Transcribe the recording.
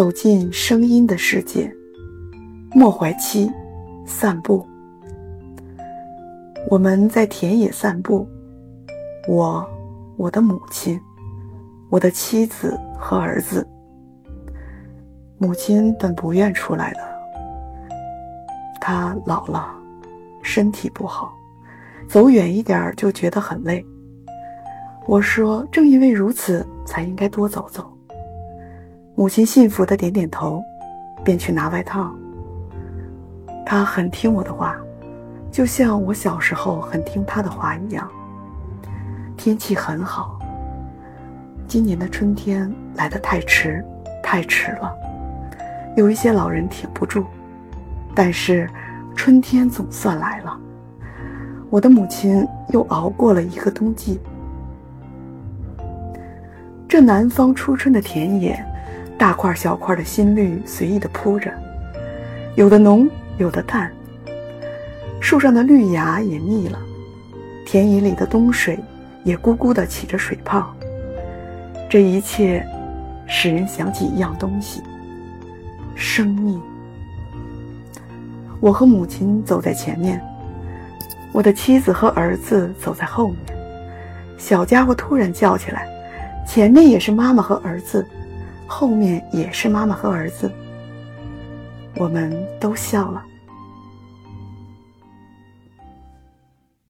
走进声音的世界。莫怀期，散步。我们在田野散步，我、我的母亲、我的妻子和儿子。母亲本不愿出来的，她老了，身体不好，走远一点就觉得很累。我说：“正因为如此，才应该多走走。”母亲信服的点点头，便去拿外套。她很听我的话，就像我小时候很听她的话一样。天气很好，今年的春天来得太迟，太迟了，有一些老人挺不住。但是，春天总算来了，我的母亲又熬过了一个冬季。这南方初春的田野，大块小块的新绿随意的铺着，有的浓，有的淡。树上的绿芽也密了，田野里的冬水也咕咕的起着水泡。这一切，使人想起一样东西——生命。我和母亲走在前面，我的妻子和儿子走在后面。小家伙突然叫起来。前面也是妈妈和儿子，后面也是妈妈和儿子。我们都笑了。